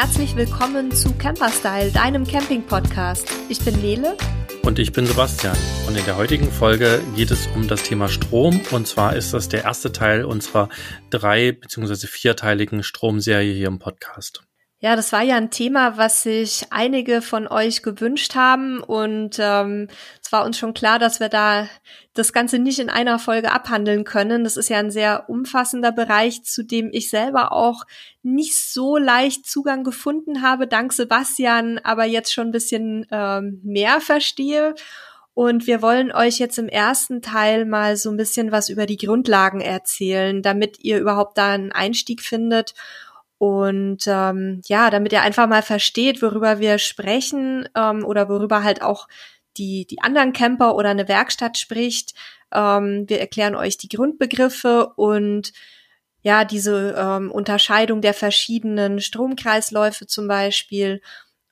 herzlich willkommen zu Camperstyle, deinem Camping-Podcast. Ich bin Nele. Und ich bin Sebastian. Und in der heutigen Folge geht es um das Thema Strom. Und zwar ist das der erste Teil unserer drei- bzw. vierteiligen Stromserie hier im Podcast. Ja, das war ja ein Thema, was sich einige von euch gewünscht haben und ähm, es war uns schon klar, dass wir da das Ganze nicht in einer Folge abhandeln können. Das ist ja ein sehr umfassender Bereich, zu dem ich selber auch nicht so leicht Zugang gefunden habe, dank Sebastian, aber jetzt schon ein bisschen ähm, mehr verstehe. Und wir wollen euch jetzt im ersten Teil mal so ein bisschen was über die Grundlagen erzählen, damit ihr überhaupt da einen Einstieg findet und ähm, ja, damit ihr einfach mal versteht, worüber wir sprechen ähm, oder worüber halt auch die, die anderen Camper oder eine Werkstatt spricht. Ähm, wir erklären euch die Grundbegriffe und ja, diese ähm, Unterscheidung der verschiedenen Stromkreisläufe zum Beispiel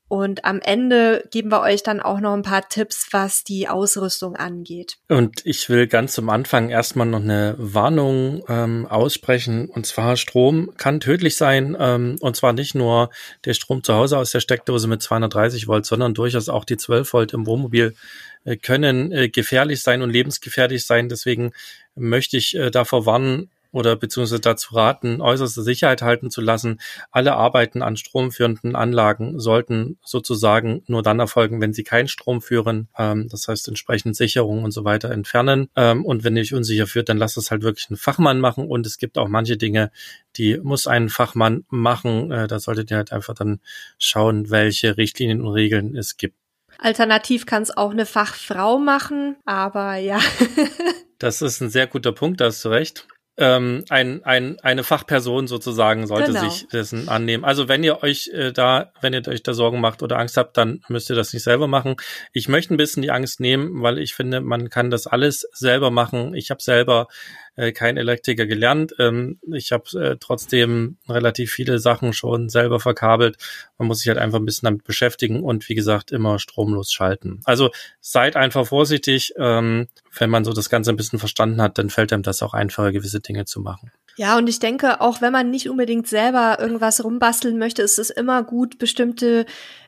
und am Ende geben wir euch dann auch noch ein paar Tipps, was die Ausrüstung angeht. Und ich will ganz zum Anfang erstmal noch eine Warnung ähm, aussprechen. Und zwar Strom kann tödlich sein. Ähm, und zwar nicht nur der Strom zu Hause aus der Steckdose mit 230 Volt, sondern durchaus auch die 12 Volt im Wohnmobil äh, können äh, gefährlich sein und lebensgefährlich sein. Deswegen möchte ich äh, davor warnen, oder beziehungsweise dazu raten, äußerste Sicherheit halten zu lassen. Alle Arbeiten an stromführenden Anlagen sollten sozusagen nur dann erfolgen, wenn sie keinen Strom führen. Ähm, das heißt entsprechend Sicherung und so weiter entfernen. Ähm, und wenn ihr euch unsicher führt, dann lasst es halt wirklich ein Fachmann machen. Und es gibt auch manche Dinge, die muss ein Fachmann machen. Äh, da solltet ihr halt einfach dann schauen, welche Richtlinien und Regeln es gibt. Alternativ kann es auch eine Fachfrau machen, aber ja. das ist ein sehr guter Punkt, da hast du recht ähm, ein, ein, eine Fachperson sozusagen sollte genau. sich dessen annehmen. Also wenn ihr euch äh, da, wenn ihr euch da Sorgen macht oder Angst habt, dann müsst ihr das nicht selber machen. Ich möchte ein bisschen die Angst nehmen, weil ich finde, man kann das alles selber machen. Ich habe selber äh, kein Elektriker gelernt. Ähm, ich habe äh, trotzdem relativ viele Sachen schon selber verkabelt. Man muss sich halt einfach ein bisschen damit beschäftigen und wie gesagt immer stromlos schalten. Also seid einfach vorsichtig. Ähm, wenn man so das Ganze ein bisschen verstanden hat, dann fällt einem das auch einfacher, gewisse Dinge zu machen. Ja, und ich denke, auch wenn man nicht unbedingt selber irgendwas rumbasteln möchte, ist es immer gut, bestimmte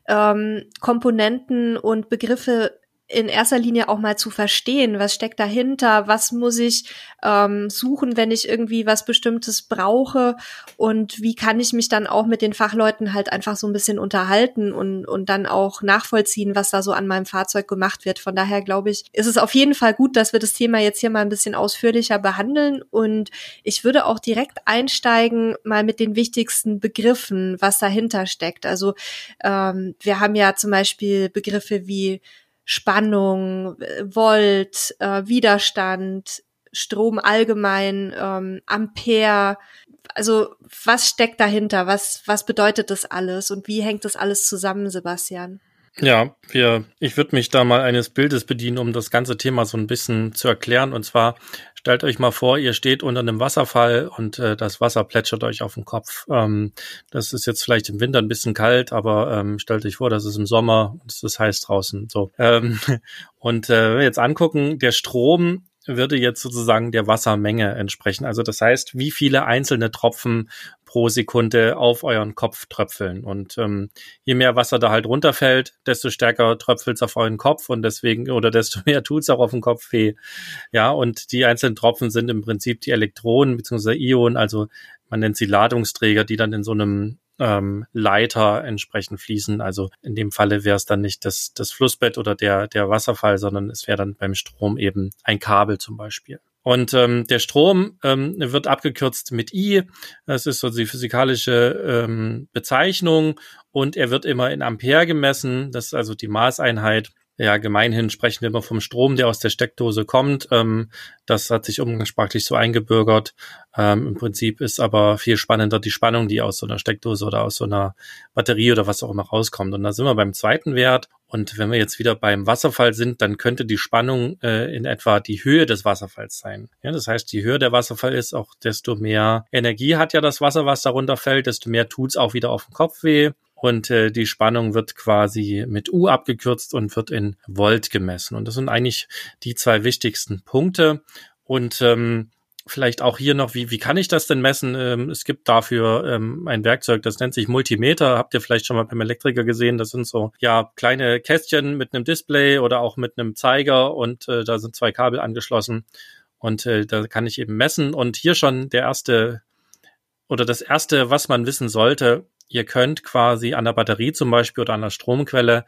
ähm, Komponenten und Begriffe in erster Linie auch mal zu verstehen, was steckt dahinter, was muss ich ähm, suchen, wenn ich irgendwie was Bestimmtes brauche und wie kann ich mich dann auch mit den Fachleuten halt einfach so ein bisschen unterhalten und, und dann auch nachvollziehen, was da so an meinem Fahrzeug gemacht wird. Von daher glaube ich, ist es auf jeden Fall gut, dass wir das Thema jetzt hier mal ein bisschen ausführlicher behandeln und ich würde auch direkt einsteigen mal mit den wichtigsten Begriffen, was dahinter steckt. Also ähm, wir haben ja zum Beispiel Begriffe wie Spannung, Volt, äh, Widerstand, Strom allgemein, ähm, Ampere. Also was steckt dahinter? Was, was bedeutet das alles? Und wie hängt das alles zusammen, Sebastian? Ja, wir, ich würde mich da mal eines Bildes bedienen, um das ganze Thema so ein bisschen zu erklären. Und zwar stellt euch mal vor, ihr steht unter einem Wasserfall und äh, das Wasser plätschert euch auf den Kopf. Ähm, das ist jetzt vielleicht im Winter ein bisschen kalt, aber ähm, stellt euch vor, das ist im Sommer und es ist heiß draußen. So. Ähm, und äh, jetzt angucken, der Strom würde jetzt sozusagen der Wassermenge entsprechen. Also das heißt, wie viele einzelne Tropfen pro Sekunde auf euren Kopf tröpfeln. Und ähm, je mehr Wasser da halt runterfällt, desto stärker tröpfelt es auf euren Kopf und deswegen, oder desto mehr tut es auch auf den Kopf weh. Ja, und die einzelnen Tropfen sind im Prinzip die Elektronen bzw. Ionen, also man nennt sie Ladungsträger, die dann in so einem ähm, Leiter entsprechend fließen. Also in dem Falle wäre es dann nicht das, das Flussbett oder der, der Wasserfall, sondern es wäre dann beim Strom eben ein Kabel zum Beispiel. Und ähm, der Strom ähm, wird abgekürzt mit I. Das ist so die physikalische ähm, Bezeichnung. Und er wird immer in Ampere gemessen. Das ist also die Maßeinheit. Ja, gemeinhin sprechen wir immer vom Strom, der aus der Steckdose kommt. Ähm, das hat sich umgangssprachlich so eingebürgert. Ähm, Im Prinzip ist aber viel spannender die Spannung, die aus so einer Steckdose oder aus so einer Batterie oder was auch immer rauskommt. Und da sind wir beim zweiten Wert. Und wenn wir jetzt wieder beim Wasserfall sind, dann könnte die Spannung äh, in etwa die Höhe des Wasserfalls sein. Ja, das heißt, je höher der Wasserfall ist, auch desto mehr Energie hat ja das Wasser, was darunter fällt, desto mehr tut's auch wieder auf den Kopf weh und äh, die Spannung wird quasi mit U abgekürzt und wird in Volt gemessen. Und das sind eigentlich die zwei wichtigsten Punkte. Und ähm, Vielleicht auch hier noch, wie, wie kann ich das denn messen? Ähm, es gibt dafür ähm, ein Werkzeug, das nennt sich Multimeter. Habt ihr vielleicht schon mal beim Elektriker gesehen? Das sind so ja kleine Kästchen mit einem Display oder auch mit einem Zeiger und äh, da sind zwei Kabel angeschlossen und äh, da kann ich eben messen. Und hier schon der erste oder das erste, was man wissen sollte, ihr könnt quasi an der Batterie zum Beispiel oder an der Stromquelle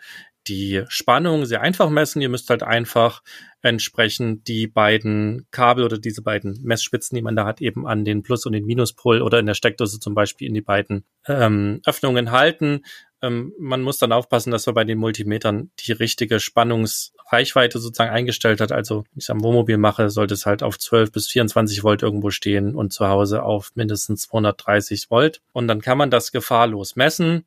die Spannung sehr einfach messen. Ihr müsst halt einfach entsprechend die beiden Kabel oder diese beiden Messspitzen, die man da hat, eben an den Plus- und den Minuspol oder in der Steckdose zum Beispiel in die beiden ähm, Öffnungen halten. Ähm, man muss dann aufpassen, dass man bei den Multimetern die richtige Spannungsreichweite sozusagen eingestellt hat. Also, wenn ich es am Wohnmobil mache, sollte es halt auf 12 bis 24 Volt irgendwo stehen und zu Hause auf mindestens 230 Volt. Und dann kann man das gefahrlos messen.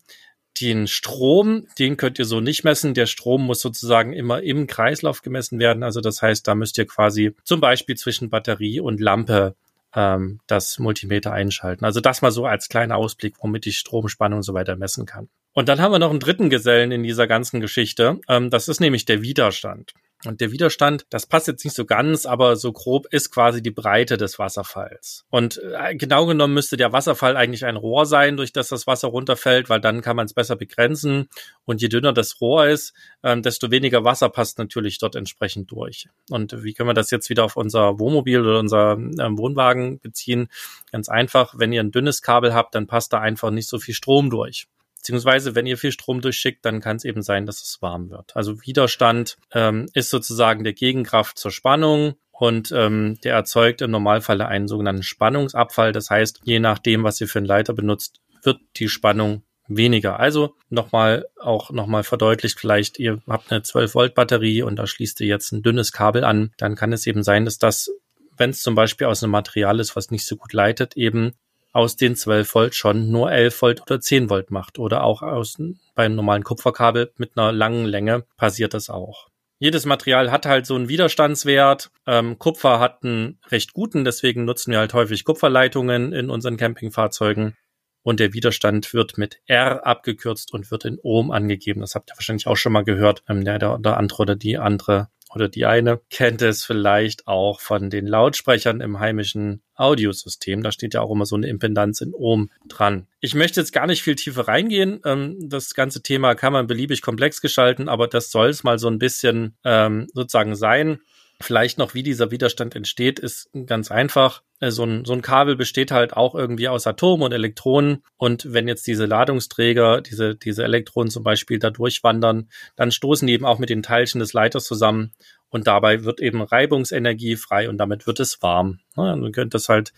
Den Strom, den könnt ihr so nicht messen. Der Strom muss sozusagen immer im Kreislauf gemessen werden. Also das heißt, da müsst ihr quasi zum Beispiel zwischen Batterie und Lampe ähm, das Multimeter einschalten. Also das mal so als kleiner Ausblick, womit ich Stromspannung und so weiter messen kann. Und dann haben wir noch einen dritten Gesellen in dieser ganzen Geschichte. Ähm, das ist nämlich der Widerstand. Und der Widerstand, das passt jetzt nicht so ganz, aber so grob ist quasi die Breite des Wasserfalls. Und äh, genau genommen müsste der Wasserfall eigentlich ein Rohr sein, durch das das Wasser runterfällt, weil dann kann man es besser begrenzen. Und je dünner das Rohr ist, ähm, desto weniger Wasser passt natürlich dort entsprechend durch. Und wie können wir das jetzt wieder auf unser Wohnmobil oder unser ähm, Wohnwagen beziehen? Ganz einfach, wenn ihr ein dünnes Kabel habt, dann passt da einfach nicht so viel Strom durch. Beziehungsweise, wenn ihr viel Strom durchschickt, dann kann es eben sein, dass es warm wird. Also Widerstand ähm, ist sozusagen der Gegenkraft zur Spannung und ähm, der erzeugt im Normalfall einen sogenannten Spannungsabfall. Das heißt, je nachdem, was ihr für einen Leiter benutzt, wird die Spannung weniger. Also nochmal auch nochmal verdeutlicht, vielleicht ihr habt eine 12 Volt Batterie und da schließt ihr jetzt ein dünnes Kabel an, dann kann es eben sein, dass das wenn es zum Beispiel aus einem Material ist, was nicht so gut leitet, eben aus den 12 Volt schon nur 11 Volt oder 10 Volt macht. Oder auch aus, beim normalen Kupferkabel mit einer langen Länge passiert das auch. Jedes Material hat halt so einen Widerstandswert. Ähm, Kupfer hat einen recht guten, deswegen nutzen wir halt häufig Kupferleitungen in unseren Campingfahrzeugen. Und der Widerstand wird mit R abgekürzt und wird in Ohm angegeben. Das habt ihr wahrscheinlich auch schon mal gehört. Ähm, der, der, der andere oder die andere oder die eine kennt es vielleicht auch von den Lautsprechern im heimischen Audiosystem. Da steht ja auch immer so eine Impedanz in Ohm dran. Ich möchte jetzt gar nicht viel tiefer reingehen. Ähm, das ganze Thema kann man beliebig komplex gestalten, aber das soll es mal so ein bisschen ähm, sozusagen sein. Vielleicht noch, wie dieser Widerstand entsteht, ist ganz einfach. Äh, so ein, so ein Kabel besteht halt auch irgendwie aus Atomen und Elektronen. Und wenn jetzt diese Ladungsträger, diese, diese Elektronen zum Beispiel da durchwandern, dann stoßen die eben auch mit den Teilchen des Leiters zusammen. Und dabei wird eben Reibungsenergie frei und damit wird es warm. Ja, man könnte das halt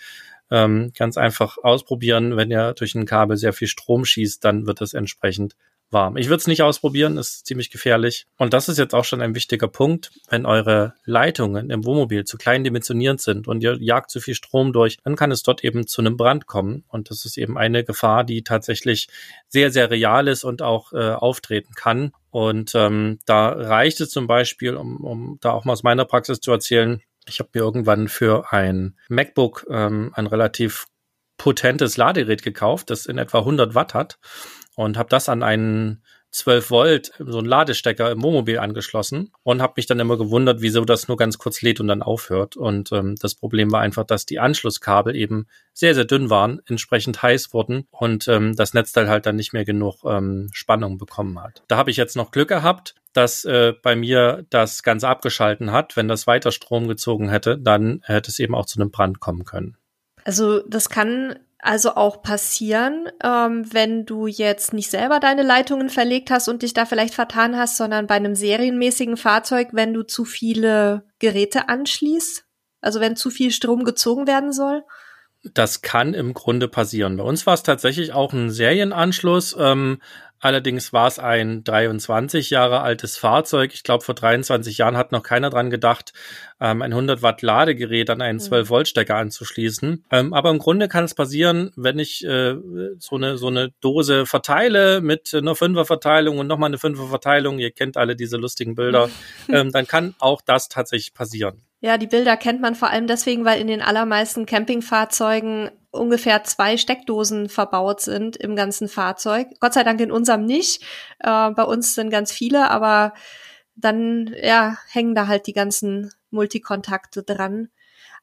ähm, ganz einfach ausprobieren. Wenn ihr durch ein Kabel sehr viel Strom schießt, dann wird es entsprechend warm. Ich würde es nicht ausprobieren, ist ziemlich gefährlich. Und das ist jetzt auch schon ein wichtiger Punkt. Wenn eure Leitungen im Wohnmobil zu klein dimensioniert sind und ihr jagt zu viel Strom durch, dann kann es dort eben zu einem Brand kommen. Und das ist eben eine Gefahr, die tatsächlich sehr, sehr real ist und auch äh, auftreten kann. Und ähm, da reicht es zum Beispiel, um, um da auch mal aus meiner Praxis zu erzählen, ich habe mir irgendwann für ein MacBook ähm, ein relativ potentes Ladegerät gekauft, das in etwa 100 Watt hat und habe das an einen 12 Volt, so einen Ladestecker im Wohnmobil angeschlossen und habe mich dann immer gewundert, wieso das nur ganz kurz lädt und dann aufhört. Und ähm, das Problem war einfach, dass die Anschlusskabel eben sehr, sehr dünn waren, entsprechend heiß wurden und ähm, das Netzteil halt dann nicht mehr genug ähm, Spannung bekommen hat. Da habe ich jetzt noch Glück gehabt, dass äh, bei mir das Ganze abgeschalten hat. Wenn das weiter Strom gezogen hätte, dann hätte es eben auch zu einem Brand kommen können. Also das kann also auch passieren, ähm, wenn du jetzt nicht selber deine Leitungen verlegt hast und dich da vielleicht vertan hast, sondern bei einem serienmäßigen Fahrzeug, wenn du zu viele Geräte anschließt? Also wenn zu viel Strom gezogen werden soll? Das kann im Grunde passieren. Bei uns war es tatsächlich auch ein Serienanschluss. Ähm, Allerdings war es ein 23 Jahre altes Fahrzeug. Ich glaube, vor 23 Jahren hat noch keiner dran gedacht, ähm, ein 100 Watt Ladegerät an einen 12 Volt Stecker anzuschließen. Ähm, aber im Grunde kann es passieren, wenn ich äh, so eine so eine Dose verteile mit einer Fünfer Verteilung und nochmal eine Fünfer Verteilung. Ihr kennt alle diese lustigen Bilder. ähm, dann kann auch das tatsächlich passieren. Ja, die Bilder kennt man vor allem deswegen, weil in den allermeisten Campingfahrzeugen ungefähr zwei Steckdosen verbaut sind im ganzen Fahrzeug. Gott sei Dank in unserem nicht. Äh, bei uns sind ganz viele, aber dann ja hängen da halt die ganzen Multikontakte dran.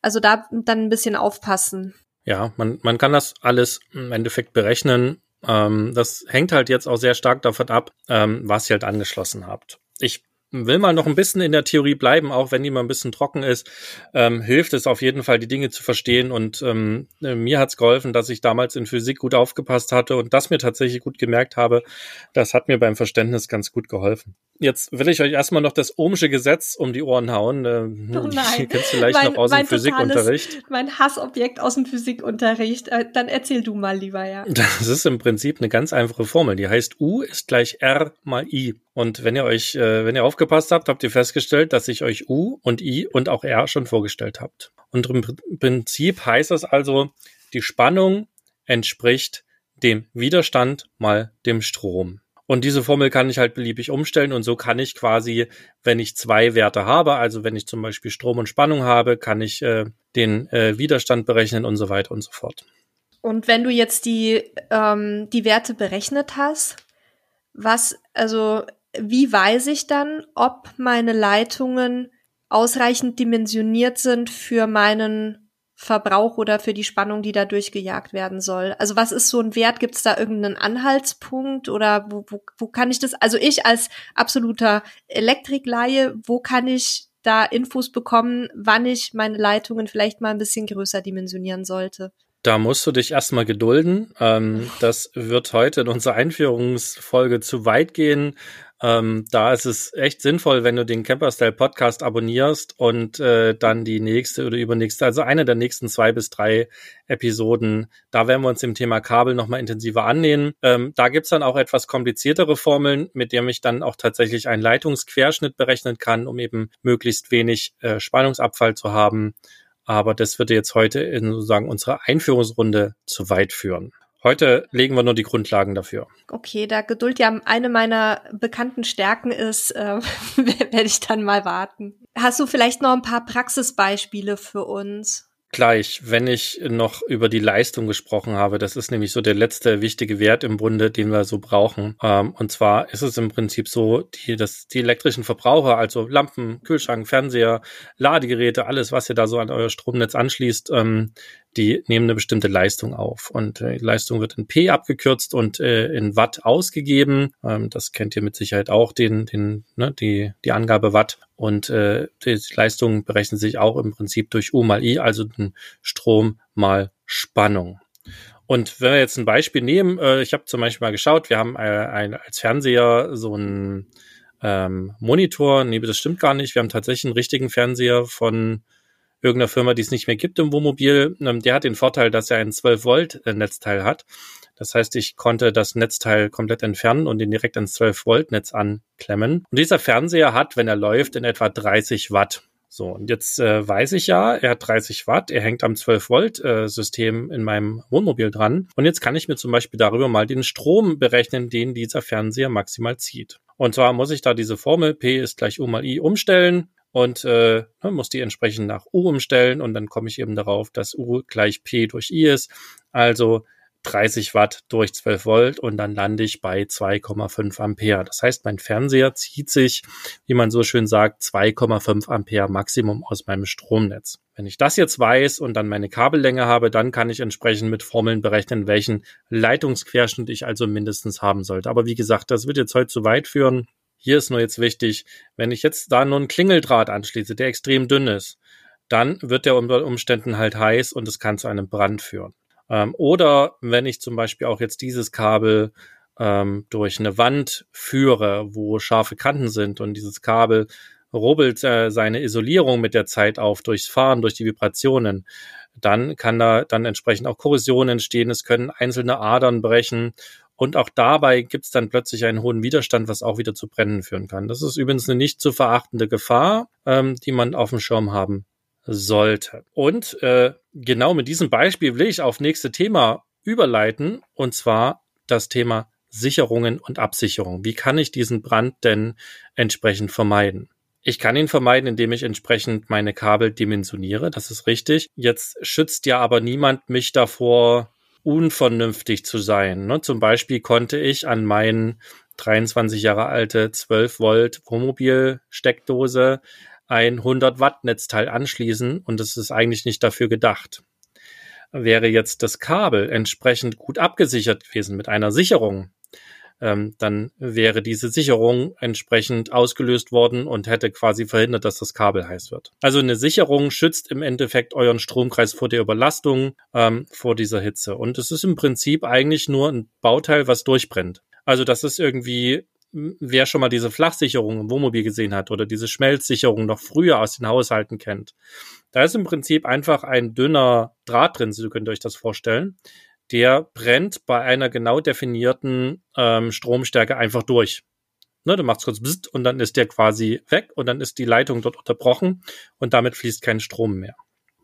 Also da dann ein bisschen aufpassen. Ja, man, man kann das alles im Endeffekt berechnen. Ähm, das hängt halt jetzt auch sehr stark davon ab, ähm, was ihr halt angeschlossen habt. Ich will mal noch ein bisschen in der Theorie bleiben, auch wenn die mal ein bisschen trocken ist, ähm, hilft es auf jeden Fall, die Dinge zu verstehen. Und ähm, mir hat es geholfen, dass ich damals in Physik gut aufgepasst hatte und das mir tatsächlich gut gemerkt habe. Das hat mir beim Verständnis ganz gut geholfen. Jetzt will ich euch erstmal noch das Ohmsche Gesetz um die Ohren hauen. Äh, oh nein. kennst du vielleicht mein, noch aus dem Physikunterricht. Totales, mein Hassobjekt aus dem Physikunterricht. Äh, dann erzähl du mal lieber, ja. Das ist im Prinzip eine ganz einfache Formel. Die heißt U ist gleich R mal I. Und wenn ihr euch, äh, wenn ihr aufgepasst habt, habt ihr festgestellt, dass ich euch U und I und auch R schon vorgestellt habt. Und im Prinzip heißt das also, die Spannung entspricht dem Widerstand mal dem Strom. Und diese Formel kann ich halt beliebig umstellen und so kann ich quasi, wenn ich zwei Werte habe, also wenn ich zum Beispiel Strom und Spannung habe, kann ich äh, den äh, Widerstand berechnen und so weiter und so fort. Und wenn du jetzt die, ähm, die Werte berechnet hast, was, also wie weiß ich dann, ob meine Leitungen ausreichend dimensioniert sind für meinen Verbrauch oder für die Spannung, die da durchgejagt werden soll? Also was ist so ein Wert? Gibt es da irgendeinen Anhaltspunkt oder wo, wo, wo kann ich das? Also ich als absoluter Elektrikleihe, wo kann ich da Infos bekommen, wann ich meine Leitungen vielleicht mal ein bisschen größer dimensionieren sollte? Da musst du dich erstmal gedulden. Ähm, das wird heute in unserer Einführungsfolge zu weit gehen. Ähm, da ist es echt sinnvoll, wenn du den Camperstyle Podcast abonnierst und äh, dann die nächste oder übernächste, also eine der nächsten zwei bis drei Episoden, da werden wir uns dem Thema Kabel nochmal intensiver annehmen. Ähm, da gibt's dann auch etwas kompliziertere Formeln, mit denen ich dann auch tatsächlich einen Leitungsquerschnitt berechnen kann, um eben möglichst wenig äh, Spannungsabfall zu haben. Aber das würde jetzt heute in sozusagen unserer Einführungsrunde zu weit führen. Heute legen wir nur die Grundlagen dafür. Okay, da Geduld ja eine meiner bekannten Stärken ist, äh, werde ich dann mal warten. Hast du vielleicht noch ein paar Praxisbeispiele für uns? Gleich, wenn ich noch über die Leistung gesprochen habe. Das ist nämlich so der letzte wichtige Wert im Grunde, den wir so brauchen. Ähm, und zwar ist es im Prinzip so, die, dass die elektrischen Verbraucher, also Lampen, Kühlschrank, Fernseher, Ladegeräte, alles, was ihr da so an euer Stromnetz anschließt, ähm, die nehmen eine bestimmte Leistung auf. Und äh, die Leistung wird in P abgekürzt und äh, in Watt ausgegeben. Ähm, das kennt ihr mit Sicherheit auch, den, den, ne, die, die Angabe Watt. Und äh, die Leistung berechnet sich auch im Prinzip durch U mal I, also den Strom mal Spannung. Und wenn wir jetzt ein Beispiel nehmen, äh, ich habe zum Beispiel mal geschaut, wir haben äh, ein, als Fernseher so ein ähm, Monitor, nee, das stimmt gar nicht. Wir haben tatsächlich einen richtigen Fernseher von irgendeiner Firma, die es nicht mehr gibt im Wohnmobil. Ähm, der hat den Vorteil, dass er ein 12-Volt-Netzteil hat. Das heißt, ich konnte das Netzteil komplett entfernen und den direkt ans 12-Volt-Netz anklemmen. Und dieser Fernseher hat, wenn er läuft, in etwa 30 Watt. So, und jetzt äh, weiß ich ja, er hat 30 Watt, er hängt am 12-Volt-System äh, in meinem Wohnmobil dran. Und jetzt kann ich mir zum Beispiel darüber mal den Strom berechnen, den dieser Fernseher maximal zieht. Und zwar muss ich da diese Formel P ist gleich U mal I umstellen und äh, ne, muss die entsprechend nach U umstellen und dann komme ich eben darauf, dass U gleich P durch I ist. Also 30 Watt durch 12 Volt und dann lande ich bei 2,5 Ampere. Das heißt, mein Fernseher zieht sich, wie man so schön sagt, 2,5 Ampere Maximum aus meinem Stromnetz. Wenn ich das jetzt weiß und dann meine Kabellänge habe, dann kann ich entsprechend mit Formeln berechnen, welchen Leitungsquerschnitt ich also mindestens haben sollte. Aber wie gesagt, das wird jetzt heute zu weit führen. Hier ist nur jetzt wichtig, wenn ich jetzt da nur einen Klingeldraht anschließe, der extrem dünn ist, dann wird der unter Umständen halt heiß und es kann zu einem Brand führen. Ähm, oder wenn ich zum Beispiel auch jetzt dieses Kabel ähm, durch eine Wand führe, wo scharfe Kanten sind und dieses Kabel rubbelt äh, seine Isolierung mit der Zeit auf durchs Fahren, durch die Vibrationen, dann kann da dann entsprechend auch Korrosion entstehen, es können einzelne Adern brechen und auch dabei gibt es dann plötzlich einen hohen Widerstand, was auch wieder zu Brennen führen kann. Das ist übrigens eine nicht zu verachtende Gefahr, ähm, die man auf dem Schirm haben sollte. Und äh, genau mit diesem Beispiel will ich auf nächste Thema überleiten, und zwar das Thema Sicherungen und Absicherung. Wie kann ich diesen Brand denn entsprechend vermeiden? Ich kann ihn vermeiden, indem ich entsprechend meine Kabel dimensioniere. Das ist richtig. Jetzt schützt ja aber niemand mich davor, unvernünftig zu sein. Ne? Zum Beispiel konnte ich an meinen 23 Jahre alte 12 Volt Wohnmobil Steckdose ein 100 Watt Netzteil anschließen und es ist eigentlich nicht dafür gedacht. Wäre jetzt das Kabel entsprechend gut abgesichert gewesen mit einer Sicherung, ähm, dann wäre diese Sicherung entsprechend ausgelöst worden und hätte quasi verhindert, dass das Kabel heiß wird. Also eine Sicherung schützt im Endeffekt euren Stromkreis vor der Überlastung, ähm, vor dieser Hitze. Und es ist im Prinzip eigentlich nur ein Bauteil, was durchbrennt. Also das ist irgendwie wer schon mal diese Flachsicherung im Wohnmobil gesehen hat oder diese Schmelzsicherung noch früher aus den Haushalten kennt, da ist im Prinzip einfach ein dünner Draht drin, so könnt ihr euch das vorstellen der brennt bei einer genau definierten ähm, Stromstärke einfach durch. Ne, du machst kurz Bzzt und dann ist der quasi weg und dann ist die Leitung dort unterbrochen und damit fließt kein Strom mehr.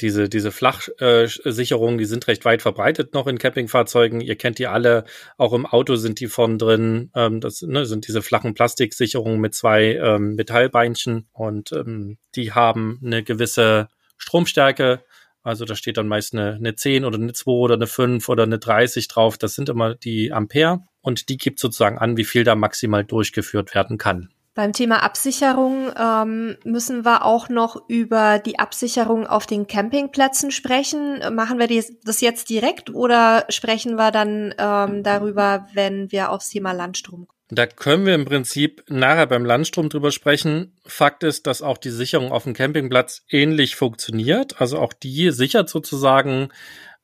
Diese, diese Flachsicherungen, äh, die sind recht weit verbreitet noch in Campingfahrzeugen. Ihr kennt die alle, auch im Auto sind die vorn drin. Ähm, das ne, sind diese flachen Plastiksicherungen mit zwei ähm, Metallbeinchen und ähm, die haben eine gewisse Stromstärke also da steht dann meist eine, eine 10 oder eine 2 oder eine 5 oder eine 30 drauf. Das sind immer die Ampere und die gibt sozusagen an, wie viel da maximal durchgeführt werden kann. Beim Thema Absicherung ähm, müssen wir auch noch über die Absicherung auf den Campingplätzen sprechen. Machen wir das jetzt direkt oder sprechen wir dann ähm, darüber, wenn wir aufs Thema Landstrom kommen? Da können wir im Prinzip nachher beim Landstrom drüber sprechen. Fakt ist, dass auch die Sicherung auf dem Campingplatz ähnlich funktioniert. Also auch die sichert sozusagen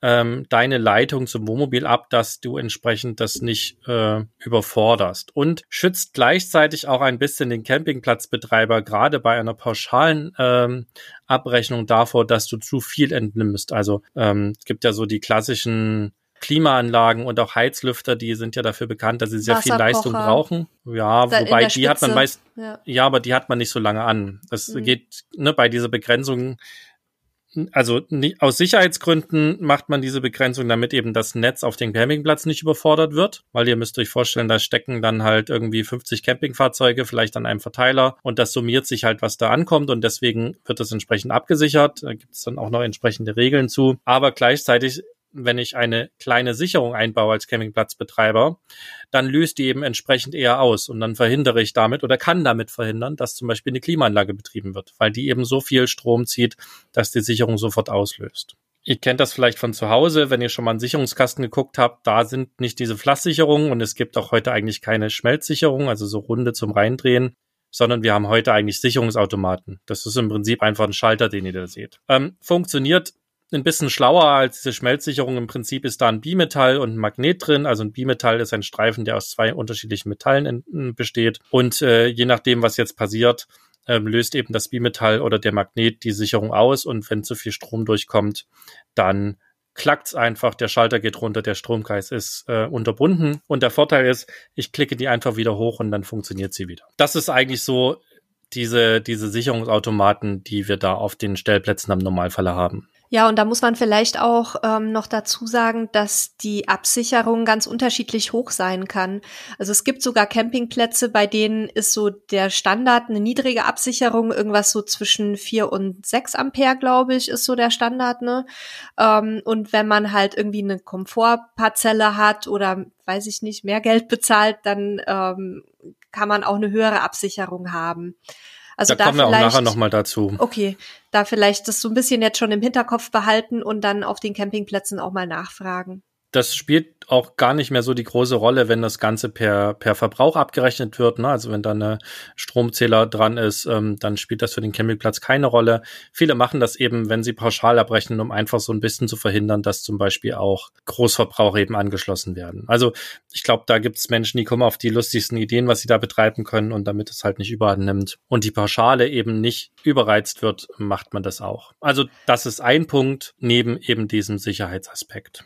ähm, deine Leitung zum Wohnmobil ab, dass du entsprechend das nicht äh, überforderst und schützt gleichzeitig auch ein bisschen den Campingplatzbetreiber gerade bei einer pauschalen ähm, Abrechnung davor, dass du zu viel entnimmst. Also ähm, gibt ja so die klassischen Klimaanlagen und auch Heizlüfter, die sind ja dafür bekannt, dass sie sehr viel Leistung brauchen. Ja, wobei die hat man meist, ja. ja. aber die hat man nicht so lange an. Das mhm. geht ne, bei dieser Begrenzung, also nie, aus Sicherheitsgründen macht man diese Begrenzung, damit eben das Netz auf dem Campingplatz nicht überfordert wird, weil ihr müsst euch vorstellen, da stecken dann halt irgendwie 50 Campingfahrzeuge vielleicht an einem Verteiler und das summiert sich halt, was da ankommt und deswegen wird das entsprechend abgesichert. Da gibt es dann auch noch entsprechende Regeln zu. Aber gleichzeitig wenn ich eine kleine Sicherung einbaue als Campingplatzbetreiber, dann löst die eben entsprechend eher aus und dann verhindere ich damit oder kann damit verhindern, dass zum Beispiel eine Klimaanlage betrieben wird, weil die eben so viel Strom zieht, dass die Sicherung sofort auslöst. Ihr kennt das vielleicht von zu Hause, wenn ihr schon mal einen Sicherungskasten geguckt habt, da sind nicht diese Flasssicherungen und es gibt auch heute eigentlich keine Schmelzsicherung, also so Runde zum Reindrehen, sondern wir haben heute eigentlich Sicherungsautomaten. Das ist im Prinzip einfach ein Schalter, den ihr da seht. Ähm, funktioniert ein bisschen schlauer als diese Schmelzsicherung. Im Prinzip ist da ein Bimetall und ein Magnet drin. Also ein Bimetall ist ein Streifen, der aus zwei unterschiedlichen Metallen in, besteht. Und äh, je nachdem, was jetzt passiert, ähm, löst eben das Bimetall oder der Magnet die Sicherung aus. Und wenn zu viel Strom durchkommt, dann klackt's einfach, der Schalter geht runter, der Stromkreis ist äh, unterbunden. Und der Vorteil ist, ich klicke die einfach wieder hoch und dann funktioniert sie wieder. Das ist eigentlich so diese, diese Sicherungsautomaten, die wir da auf den Stellplätzen am Normalfall haben. Ja, und da muss man vielleicht auch ähm, noch dazu sagen, dass die Absicherung ganz unterschiedlich hoch sein kann. Also es gibt sogar Campingplätze, bei denen ist so der Standard eine niedrige Absicherung, irgendwas so zwischen vier und sechs Ampere, glaube ich, ist so der Standard. Ne? Ähm, und wenn man halt irgendwie eine Komfortparzelle hat oder weiß ich nicht, mehr Geld bezahlt, dann ähm, kann man auch eine höhere Absicherung haben. Also da, da kommen wir auch nachher nochmal dazu. Okay, da vielleicht das so ein bisschen jetzt schon im Hinterkopf behalten und dann auf den Campingplätzen auch mal nachfragen das spielt auch gar nicht mehr so die große Rolle, wenn das Ganze per, per Verbrauch abgerechnet wird. Ne? Also wenn da eine Stromzähler dran ist, ähm, dann spielt das für den Campingplatz keine Rolle. Viele machen das eben, wenn sie pauschal abrechnen, um einfach so ein bisschen zu verhindern, dass zum Beispiel auch Großverbraucher eben angeschlossen werden. Also ich glaube, da gibt es Menschen, die kommen auf die lustigsten Ideen, was sie da betreiben können und damit es halt nicht überhand nimmt und die Pauschale eben nicht überreizt wird, macht man das auch. Also das ist ein Punkt neben eben diesem Sicherheitsaspekt.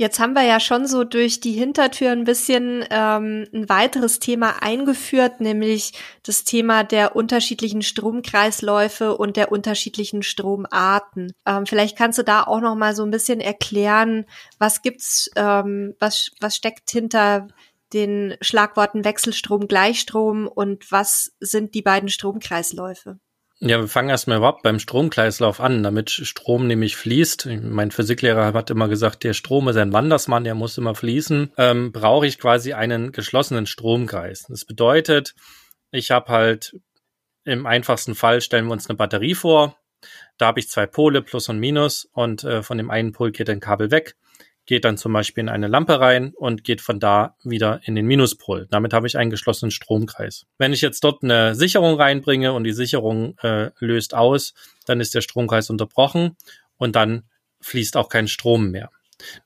Jetzt haben wir ja schon so durch die Hintertür ein bisschen ähm, ein weiteres Thema eingeführt, nämlich das Thema der unterschiedlichen Stromkreisläufe und der unterschiedlichen Stromarten. Ähm, vielleicht kannst du da auch noch mal so ein bisschen erklären, was gibt's, ähm, was was steckt hinter den Schlagworten Wechselstrom, Gleichstrom und was sind die beiden Stromkreisläufe? Ja, wir fangen erstmal überhaupt beim Stromkreislauf an, damit Strom nämlich fließt. Mein Physiklehrer hat immer gesagt, der Strom ist ein Wandersmann, der muss immer fließen. Ähm, brauche ich quasi einen geschlossenen Stromkreis. Das bedeutet, ich habe halt im einfachsten Fall stellen wir uns eine Batterie vor. Da habe ich zwei Pole, Plus und Minus, und äh, von dem einen Pol geht ein Kabel weg geht dann zum Beispiel in eine Lampe rein und geht von da wieder in den Minuspol. Damit habe ich einen geschlossenen Stromkreis. Wenn ich jetzt dort eine Sicherung reinbringe und die Sicherung äh, löst aus, dann ist der Stromkreis unterbrochen und dann fließt auch kein Strom mehr.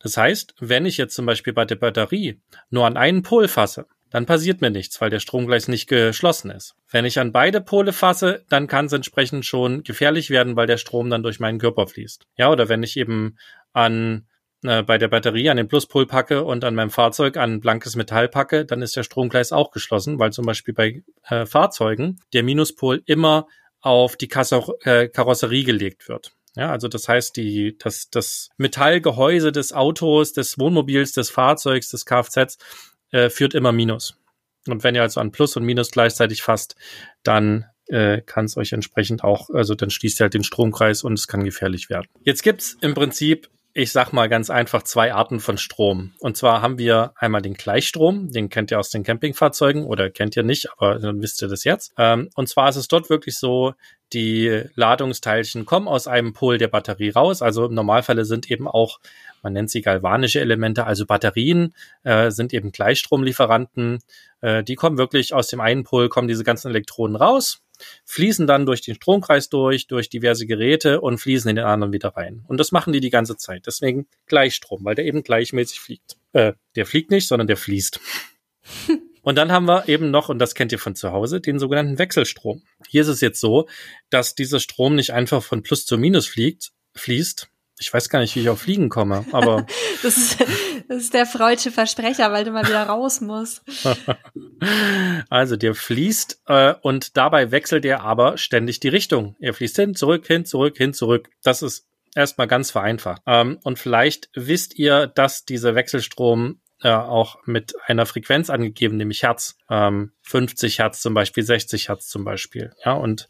Das heißt, wenn ich jetzt zum Beispiel bei der Batterie nur an einen Pol fasse, dann passiert mir nichts, weil der Stromkreis nicht geschlossen ist. Wenn ich an beide Pole fasse, dann kann es entsprechend schon gefährlich werden, weil der Strom dann durch meinen Körper fließt. Ja, oder wenn ich eben an äh, bei der Batterie an den Pluspol packe und an meinem Fahrzeug an blankes Metall packe, dann ist der Stromkreis auch geschlossen, weil zum Beispiel bei äh, Fahrzeugen der Minuspol immer auf die Kasso äh, Karosserie gelegt wird. Ja, also das heißt, die, das, das Metallgehäuse des Autos, des Wohnmobils, des Fahrzeugs, des Kfz äh, führt immer Minus. Und wenn ihr also an Plus und Minus gleichzeitig fasst, dann äh, kann es euch entsprechend auch, also dann schließt ihr halt den Stromkreis und es kann gefährlich werden. Jetzt gibt's im Prinzip ich sag mal ganz einfach zwei Arten von Strom. Und zwar haben wir einmal den Gleichstrom, den kennt ihr aus den Campingfahrzeugen oder kennt ihr nicht, aber dann wisst ihr das jetzt. Ähm, und zwar ist es dort wirklich so, die Ladungsteilchen kommen aus einem Pol der Batterie raus. Also im Normalfall sind eben auch, man nennt sie galvanische Elemente, also Batterien äh, sind eben Gleichstromlieferanten. Äh, die kommen wirklich aus dem einen Pol, kommen diese ganzen Elektronen raus fließen dann durch den Stromkreis durch, durch diverse Geräte und fließen in den anderen wieder rein. Und das machen die die ganze Zeit. Deswegen Gleichstrom, weil der eben gleichmäßig fliegt. Äh, der fliegt nicht, sondern der fließt. Und dann haben wir eben noch, und das kennt ihr von zu Hause, den sogenannten Wechselstrom. Hier ist es jetzt so, dass dieser Strom nicht einfach von Plus zu Minus fliegt, fließt, ich weiß gar nicht, wie ich auf Fliegen komme, aber. das, ist, das ist der freudsche Versprecher, weil du mal wieder raus musst. also der fließt äh, und dabei wechselt er aber ständig die Richtung. Er fließt hin, zurück, hin, zurück, hin, zurück. Das ist erstmal ganz vereinfacht. Ähm, und vielleicht wisst ihr, dass dieser Wechselstrom äh, auch mit einer Frequenz angegeben, nämlich Hertz. Ähm, 50 Hertz zum Beispiel, 60 Hertz zum Beispiel. Ja, und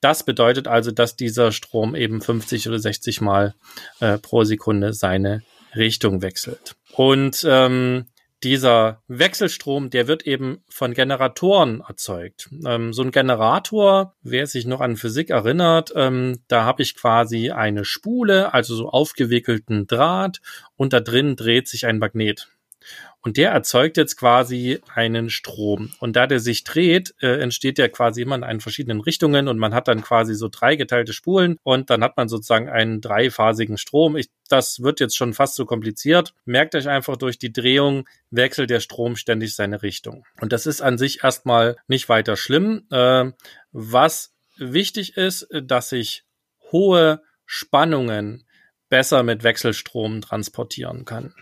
das bedeutet also, dass dieser Strom eben 50 oder 60 Mal äh, pro Sekunde seine Richtung wechselt. Und ähm, dieser Wechselstrom, der wird eben von Generatoren erzeugt. Ähm, so ein Generator, wer sich noch an Physik erinnert, ähm, da habe ich quasi eine Spule, also so aufgewickelten Draht und da drin dreht sich ein Magnet. Und der erzeugt jetzt quasi einen Strom. Und da der sich dreht, äh, entsteht der quasi immer in einen verschiedenen Richtungen und man hat dann quasi so drei geteilte Spulen und dann hat man sozusagen einen dreiphasigen Strom. Ich, das wird jetzt schon fast so kompliziert. Merkt euch einfach, durch die Drehung wechselt der Strom ständig seine Richtung. Und das ist an sich erstmal nicht weiter schlimm. Äh, was wichtig ist, dass ich hohe Spannungen besser mit Wechselstrom transportieren kann.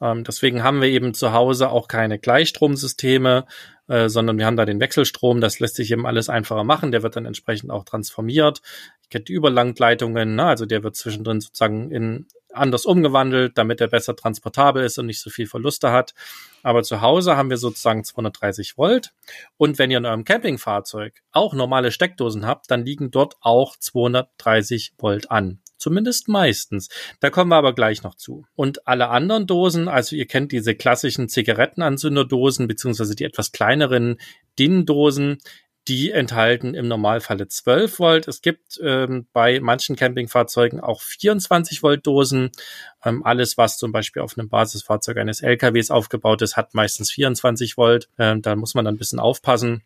Ähm, deswegen haben wir eben zu Hause auch keine Gleichstromsysteme, äh, sondern wir haben da den Wechselstrom. Das lässt sich eben alles einfacher machen. Der wird dann entsprechend auch transformiert. Ich kenne die Überlangleitungen, ne? also der wird zwischendrin sozusagen in anders umgewandelt, damit er besser transportabel ist und nicht so viel Verluste hat. Aber zu Hause haben wir sozusagen 230 Volt. Und wenn ihr in eurem Campingfahrzeug auch normale Steckdosen habt, dann liegen dort auch 230 Volt an. Zumindest meistens. Da kommen wir aber gleich noch zu. Und alle anderen Dosen, also ihr kennt diese klassischen Zigarettenanzünderdosen, beziehungsweise die etwas kleineren DIN-Dosen, die enthalten im Normalfalle 12 Volt. Es gibt ähm, bei manchen Campingfahrzeugen auch 24 Volt Dosen. Ähm, alles, was zum Beispiel auf einem Basisfahrzeug eines LKWs aufgebaut ist, hat meistens 24 Volt. Ähm, da muss man dann ein bisschen aufpassen.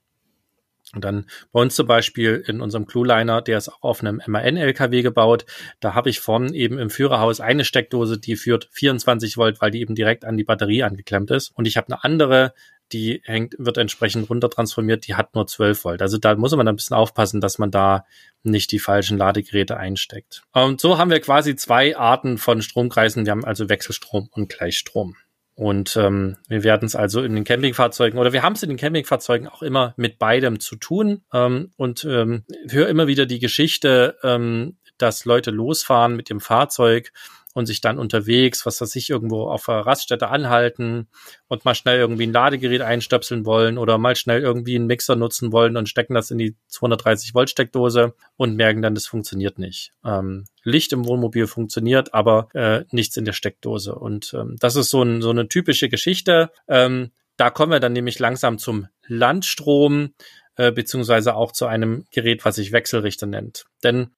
Und dann bei uns zum Beispiel in unserem Clueliner, der ist auch auf einem MAN-LKW gebaut. Da habe ich vorne eben im Führerhaus eine Steckdose, die führt 24 Volt, weil die eben direkt an die Batterie angeklemmt ist. Und ich habe eine andere die hängt, wird entsprechend runtertransformiert, die hat nur 12 Volt. Also da muss man ein bisschen aufpassen, dass man da nicht die falschen Ladegeräte einsteckt. Und so haben wir quasi zwei Arten von Stromkreisen. Wir haben also Wechselstrom und Gleichstrom. Und ähm, wir werden es also in den Campingfahrzeugen oder wir haben es in den Campingfahrzeugen auch immer mit beidem zu tun. Ähm, und ähm, höre immer wieder die Geschichte, ähm, dass Leute losfahren mit dem Fahrzeug und sich dann unterwegs, was weiß ich, irgendwo auf einer Raststätte anhalten und mal schnell irgendwie ein Ladegerät einstöpseln wollen oder mal schnell irgendwie einen Mixer nutzen wollen und stecken das in die 230 Volt Steckdose und merken dann, das funktioniert nicht. Ähm, Licht im Wohnmobil funktioniert, aber äh, nichts in der Steckdose. Und ähm, das ist so, ein, so eine typische Geschichte. Ähm, da kommen wir dann nämlich langsam zum Landstrom, äh, beziehungsweise auch zu einem Gerät, was sich Wechselrichter nennt. Denn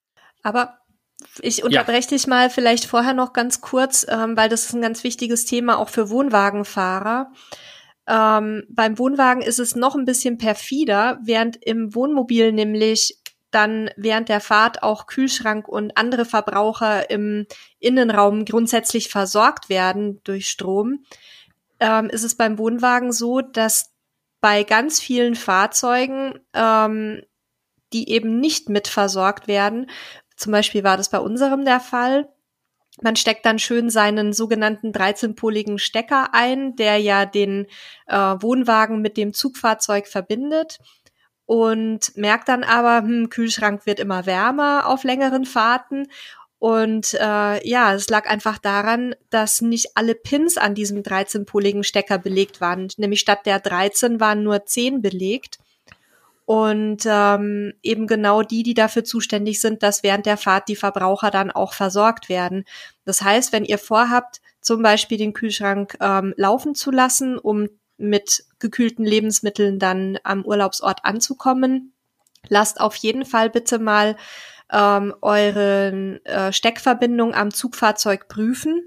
aber ich unterbreche ja. dich mal vielleicht vorher noch ganz kurz, ähm, weil das ist ein ganz wichtiges Thema auch für Wohnwagenfahrer. Ähm, beim Wohnwagen ist es noch ein bisschen perfider, während im Wohnmobil nämlich dann während der Fahrt auch Kühlschrank und andere Verbraucher im Innenraum grundsätzlich versorgt werden durch Strom, ähm, ist es beim Wohnwagen so, dass bei ganz vielen Fahrzeugen, ähm, die eben nicht mitversorgt werden, zum Beispiel war das bei unserem der Fall. Man steckt dann schön seinen sogenannten 13-poligen Stecker ein, der ja den äh, Wohnwagen mit dem Zugfahrzeug verbindet und merkt dann aber, hm, Kühlschrank wird immer wärmer auf längeren Fahrten. Und äh, ja, es lag einfach daran, dass nicht alle Pins an diesem 13-poligen Stecker belegt waren. Nämlich statt der 13 waren nur 10 belegt und ähm, eben genau die, die dafür zuständig sind, dass während der Fahrt die Verbraucher dann auch versorgt werden. Das heißt, wenn ihr vorhabt, zum Beispiel den Kühlschrank ähm, laufen zu lassen, um mit gekühlten Lebensmitteln dann am Urlaubsort anzukommen, lasst auf jeden Fall bitte mal ähm, eure äh, Steckverbindung am Zugfahrzeug prüfen.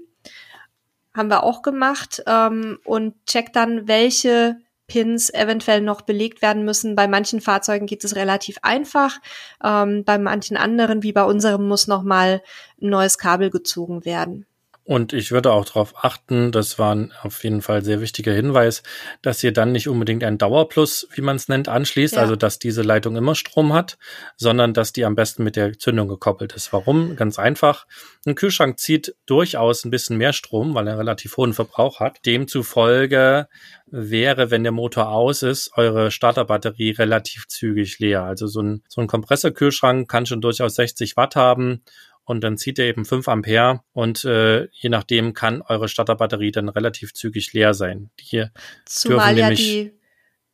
Haben wir auch gemacht ähm, und checkt dann, welche Pins eventuell noch belegt werden müssen. Bei manchen Fahrzeugen geht es relativ einfach. Ähm, bei manchen anderen, wie bei unserem, muss noch mal ein neues Kabel gezogen werden. Und ich würde auch darauf achten, das war ein auf jeden Fall sehr wichtiger Hinweis, dass ihr dann nicht unbedingt ein Dauerplus, wie man es nennt, anschließt, ja. also dass diese Leitung immer Strom hat, sondern dass die am besten mit der Zündung gekoppelt ist. Warum? Ganz einfach. Ein Kühlschrank zieht durchaus ein bisschen mehr Strom, weil er relativ hohen Verbrauch hat. Demzufolge wäre, wenn der Motor aus ist, eure Starterbatterie relativ zügig leer. Also so ein, so ein Kompressorkühlschrank kann schon durchaus 60 Watt haben und dann zieht er eben 5 Ampere und äh, je nachdem kann eure Starterbatterie dann relativ zügig leer sein. Die Zumal ja die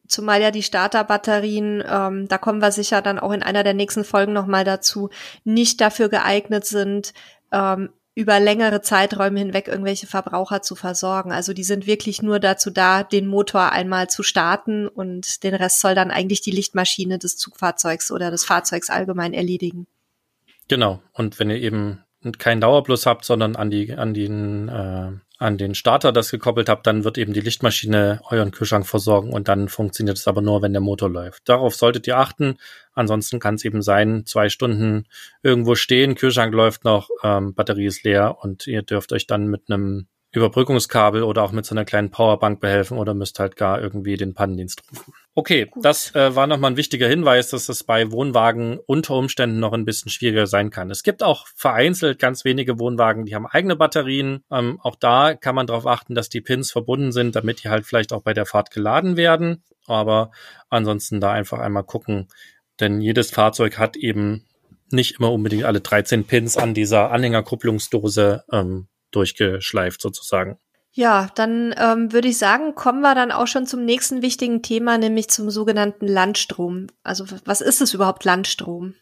Zumal ja die Starterbatterien, ähm, da kommen wir sicher dann auch in einer der nächsten Folgen nochmal dazu, nicht dafür geeignet sind, ähm, über längere Zeiträume hinweg irgendwelche Verbraucher zu versorgen. Also die sind wirklich nur dazu da, den Motor einmal zu starten und den Rest soll dann eigentlich die Lichtmaschine des Zugfahrzeugs oder des Fahrzeugs allgemein erledigen. Genau. Und wenn ihr eben keinen Dauerplus habt, sondern an die, an den, äh, an den Starter das gekoppelt habt, dann wird eben die Lichtmaschine euren Kühlschrank versorgen und dann funktioniert es aber nur, wenn der Motor läuft. Darauf solltet ihr achten. Ansonsten kann es eben sein, zwei Stunden irgendwo stehen, Kühlschrank läuft noch, ähm, Batterie ist leer und ihr dürft euch dann mit einem Überbrückungskabel oder auch mit so einer kleinen Powerbank behelfen oder müsst halt gar irgendwie den Pannendienst rufen. Okay, Gut. das äh, war nochmal ein wichtiger Hinweis, dass es bei Wohnwagen unter Umständen noch ein bisschen schwieriger sein kann. Es gibt auch vereinzelt ganz wenige Wohnwagen, die haben eigene Batterien. Ähm, auch da kann man darauf achten, dass die Pins verbunden sind, damit die halt vielleicht auch bei der Fahrt geladen werden. Aber ansonsten da einfach einmal gucken, denn jedes Fahrzeug hat eben nicht immer unbedingt alle 13 Pins an dieser Anhängerkupplungsdose ähm, durchgeschleift sozusagen. Ja, dann ähm, würde ich sagen, kommen wir dann auch schon zum nächsten wichtigen Thema, nämlich zum sogenannten Landstrom. Also was ist es überhaupt Landstrom?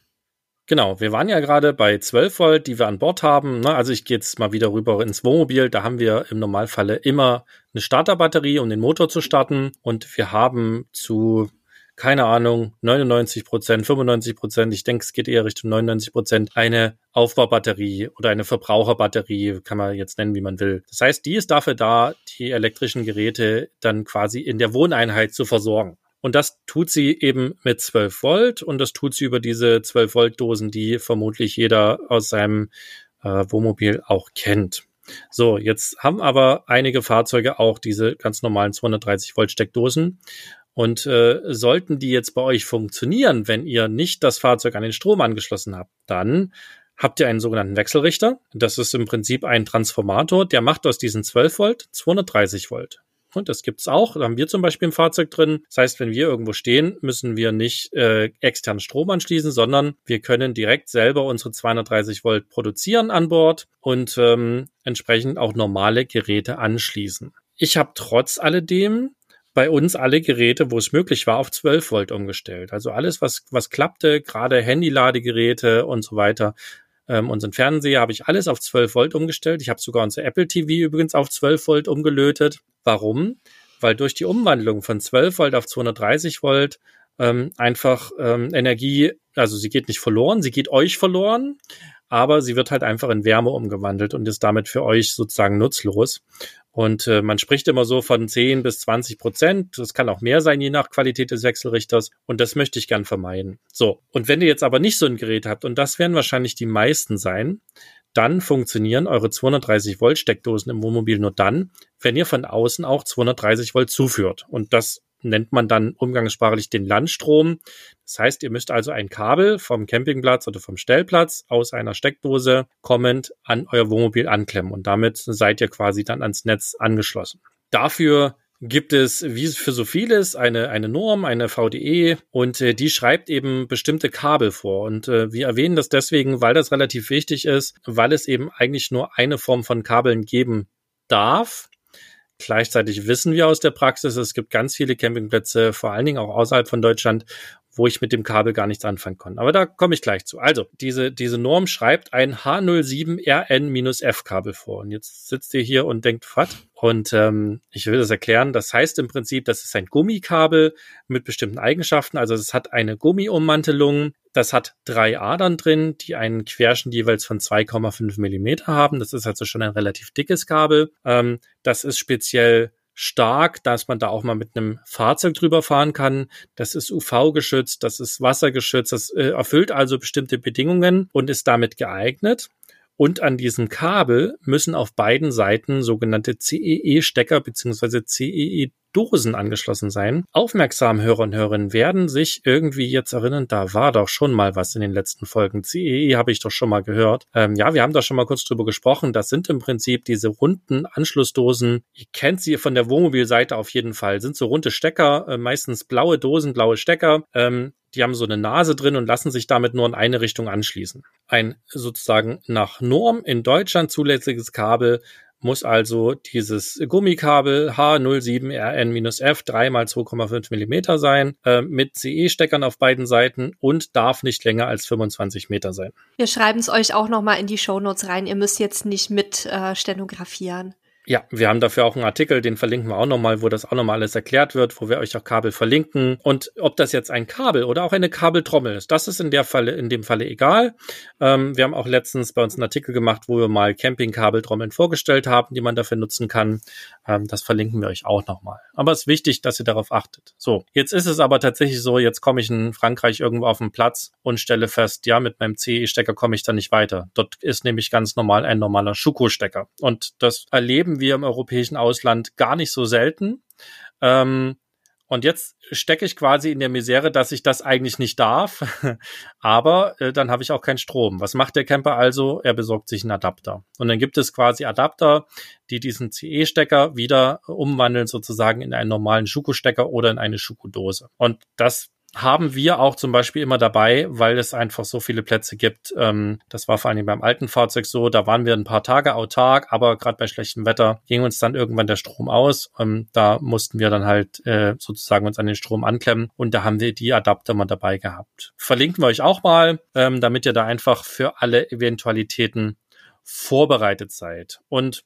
Genau, wir waren ja gerade bei 12 Volt, die wir an Bord haben. Ne? Also ich gehe jetzt mal wieder rüber ins Wohnmobil. Da haben wir im Normalfalle immer eine Starterbatterie, um den Motor zu starten. Und wir haben zu keine Ahnung, 99 Prozent, 95 Prozent, ich denke, es geht eher Richtung 99 Prozent, eine Aufbaubatterie oder eine Verbraucherbatterie, kann man jetzt nennen, wie man will. Das heißt, die ist dafür da, die elektrischen Geräte dann quasi in der Wohneinheit zu versorgen. Und das tut sie eben mit 12 Volt und das tut sie über diese 12 Volt Dosen, die vermutlich jeder aus seinem äh, Wohnmobil auch kennt. So, jetzt haben aber einige Fahrzeuge auch diese ganz normalen 230 Volt Steckdosen. Und äh, sollten die jetzt bei euch funktionieren, wenn ihr nicht das Fahrzeug an den Strom angeschlossen habt, dann habt ihr einen sogenannten Wechselrichter. Das ist im Prinzip ein Transformator, der macht aus diesen 12 Volt 230 Volt. Und das gibt's auch. Da haben wir zum Beispiel im Fahrzeug drin. Das heißt, wenn wir irgendwo stehen, müssen wir nicht äh, externen Strom anschließen, sondern wir können direkt selber unsere 230 Volt produzieren an Bord und ähm, entsprechend auch normale Geräte anschließen. Ich habe trotz alledem bei uns alle Geräte, wo es möglich war, auf 12 Volt umgestellt. Also alles, was, was klappte, gerade Handy-Ladegeräte und so weiter, ähm, unseren Fernseher habe ich alles auf 12 Volt umgestellt. Ich habe sogar unser Apple TV übrigens auf 12 Volt umgelötet. Warum? Weil durch die Umwandlung von 12 Volt auf 230 Volt ähm, einfach ähm, Energie, also sie geht nicht verloren, sie geht euch verloren, aber sie wird halt einfach in Wärme umgewandelt und ist damit für euch sozusagen nutzlos. Und äh, man spricht immer so von 10 bis 20 Prozent. Das kann auch mehr sein, je nach Qualität des Wechselrichters. Und das möchte ich gern vermeiden. So. Und wenn ihr jetzt aber nicht so ein Gerät habt, und das werden wahrscheinlich die meisten sein, dann funktionieren eure 230 Volt Steckdosen im Wohnmobil nur dann, wenn ihr von außen auch 230 Volt zuführt. Und das nennt man dann umgangssprachlich den Landstrom. Das heißt, ihr müsst also ein Kabel vom Campingplatz oder vom Stellplatz aus einer Steckdose kommend an euer Wohnmobil anklemmen und damit seid ihr quasi dann ans Netz angeschlossen. Dafür gibt es, wie für so vieles, eine, eine Norm, eine VDE und äh, die schreibt eben bestimmte Kabel vor. Und äh, wir erwähnen das deswegen, weil das relativ wichtig ist, weil es eben eigentlich nur eine Form von Kabeln geben darf. Gleichzeitig wissen wir aus der Praxis, es gibt ganz viele Campingplätze, vor allen Dingen auch außerhalb von Deutschland, wo ich mit dem Kabel gar nichts anfangen konnte. Aber da komme ich gleich zu. Also, diese, diese Norm schreibt ein H07RN-F-Kabel vor. Und jetzt sitzt ihr hier und denkt, was? Und ähm, ich will das erklären. Das heißt im Prinzip, das ist ein Gummikabel mit bestimmten Eigenschaften. Also es hat eine Gummiummantelung. Das hat drei Adern drin, die einen Querschnitt jeweils von 2,5 Millimeter haben. Das ist also schon ein relativ dickes Kabel. Ähm, das ist speziell stark, dass man da auch mal mit einem Fahrzeug drüber fahren kann. Das ist UV-geschützt, das ist wassergeschützt, das äh, erfüllt also bestimmte Bedingungen und ist damit geeignet. Und an diesem Kabel müssen auf beiden Seiten sogenannte CEE-Stecker bzw. CEE Dosen angeschlossen sein. Aufmerksam Hörer und Hörerinnen werden sich irgendwie jetzt erinnern, da war doch schon mal was in den letzten Folgen. CEE habe ich doch schon mal gehört. Ähm, ja, wir haben da schon mal kurz drüber gesprochen. Das sind im Prinzip diese runden Anschlussdosen. Ihr kennt sie von der Wohnmobilseite auf jeden Fall. Sind so runde Stecker, äh, meistens blaue Dosen, blaue Stecker. Ähm, die haben so eine Nase drin und lassen sich damit nur in eine Richtung anschließen. Ein sozusagen nach Norm in Deutschland zulässiges Kabel muss also dieses Gummikabel H07RN-F 3 mal 2,5 Millimeter sein, äh, mit CE-Steckern auf beiden Seiten und darf nicht länger als 25 Meter sein. Wir schreiben es euch auch nochmal in die Shownotes rein. Ihr müsst jetzt nicht mit äh, stenografieren. Ja, wir haben dafür auch einen Artikel, den verlinken wir auch nochmal, wo das auch nochmal alles erklärt wird, wo wir euch auch Kabel verlinken. Und ob das jetzt ein Kabel oder auch eine Kabeltrommel ist, das ist in der Falle, in dem Falle egal. Ähm, wir haben auch letztens bei uns einen Artikel gemacht, wo wir mal Camping-Kabeltrommeln vorgestellt haben, die man dafür nutzen kann. Ähm, das verlinken wir euch auch nochmal. Aber es ist wichtig, dass ihr darauf achtet. So, jetzt ist es aber tatsächlich so, jetzt komme ich in Frankreich irgendwo auf den Platz und stelle fest, ja, mit meinem CE-Stecker komme ich da nicht weiter. Dort ist nämlich ganz normal ein normaler Schuko-Stecker. Und das erleben erleben wir im europäischen Ausland gar nicht so selten. Ähm, und jetzt stecke ich quasi in der Misere, dass ich das eigentlich nicht darf. Aber äh, dann habe ich auch keinen Strom. Was macht der Camper also? Er besorgt sich einen Adapter. Und dann gibt es quasi Adapter, die diesen CE-Stecker wieder umwandeln sozusagen in einen normalen Schuko-Stecker oder in eine Schuko-Dose. Und das haben wir auch zum Beispiel immer dabei, weil es einfach so viele Plätze gibt. Ähm, das war vor allem beim alten Fahrzeug so. Da waren wir ein paar Tage autark, aber gerade bei schlechtem Wetter ging uns dann irgendwann der Strom aus. Ähm, da mussten wir dann halt äh, sozusagen uns an den Strom anklemmen und da haben wir die Adapter mal dabei gehabt. Verlinken wir euch auch mal, ähm, damit ihr da einfach für alle Eventualitäten vorbereitet seid. Und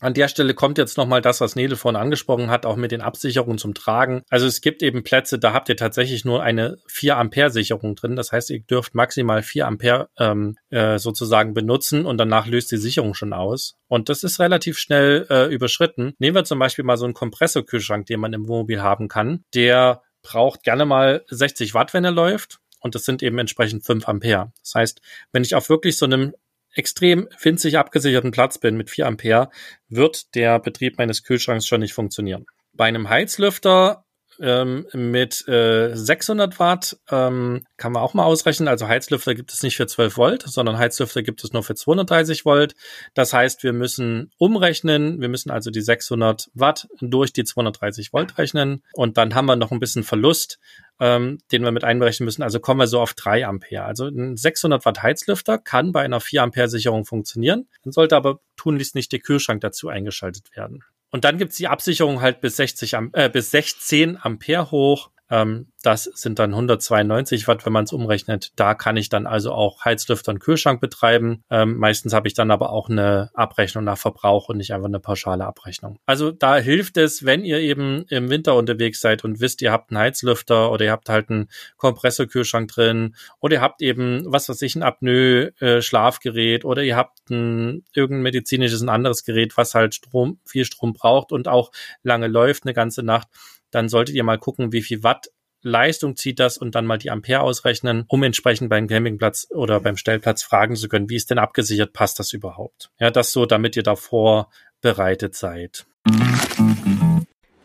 an der Stelle kommt jetzt nochmal das, was Nele vorhin angesprochen hat, auch mit den Absicherungen zum Tragen. Also es gibt eben Plätze, da habt ihr tatsächlich nur eine 4 Ampere Sicherung drin. Das heißt, ihr dürft maximal 4 Ampere ähm, äh, sozusagen benutzen und danach löst die Sicherung schon aus. Und das ist relativ schnell äh, überschritten. Nehmen wir zum Beispiel mal so einen Kompressorkühlschrank, den man im Wohnmobil haben kann. Der braucht gerne mal 60 Watt, wenn er läuft. Und das sind eben entsprechend 5 Ampere. Das heißt, wenn ich auf wirklich so einem extrem winzig abgesicherten Platz bin mit 4 Ampere, wird der Betrieb meines Kühlschranks schon nicht funktionieren. Bei einem Heizlüfter ähm, mit äh, 600 Watt ähm, kann man auch mal ausrechnen. Also Heizlüfter gibt es nicht für 12 Volt, sondern Heizlüfter gibt es nur für 230 Volt. Das heißt, wir müssen umrechnen. Wir müssen also die 600 Watt durch die 230 Volt rechnen. Und dann haben wir noch ein bisschen Verlust, ähm, den wir mit einberechnen müssen. Also kommen wir so auf 3 Ampere. Also ein 600 Watt Heizlüfter kann bei einer 4 Ampere Sicherung funktionieren. Dann sollte aber tunlichst nicht der Kühlschrank dazu eingeschaltet werden. Und dann gibt's die Absicherung halt bis 60 äh, bis 16 Ampere hoch. Ähm, das sind dann 192 Watt, wenn man es umrechnet. Da kann ich dann also auch Heizlüfter und Kühlschrank betreiben. Ähm, meistens habe ich dann aber auch eine Abrechnung nach Verbrauch und nicht einfach eine pauschale Abrechnung. Also da hilft es, wenn ihr eben im Winter unterwegs seid und wisst, ihr habt einen Heizlüfter oder ihr habt halt einen Kompressorkühlschrank drin oder ihr habt eben, was weiß ich, ein Apnoe-Schlafgerät äh, oder ihr habt ein irgendein medizinisches, ein anderes Gerät, was halt Strom, viel Strom braucht und auch lange läuft, eine ganze Nacht dann solltet ihr mal gucken, wie viel Watt Leistung zieht das und dann mal die Ampere ausrechnen, um entsprechend beim Campingplatz oder beim Stellplatz fragen zu können, wie ist denn abgesichert, passt das überhaupt? Ja, das so, damit ihr davor bereitet seid.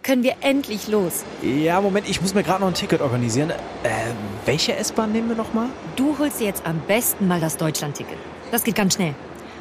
Können wir endlich los? Ja, Moment, ich muss mir gerade noch ein Ticket organisieren. Äh, welche S-Bahn nehmen wir nochmal? Du holst dir jetzt am besten mal das Deutschland-Ticket. Das geht ganz schnell.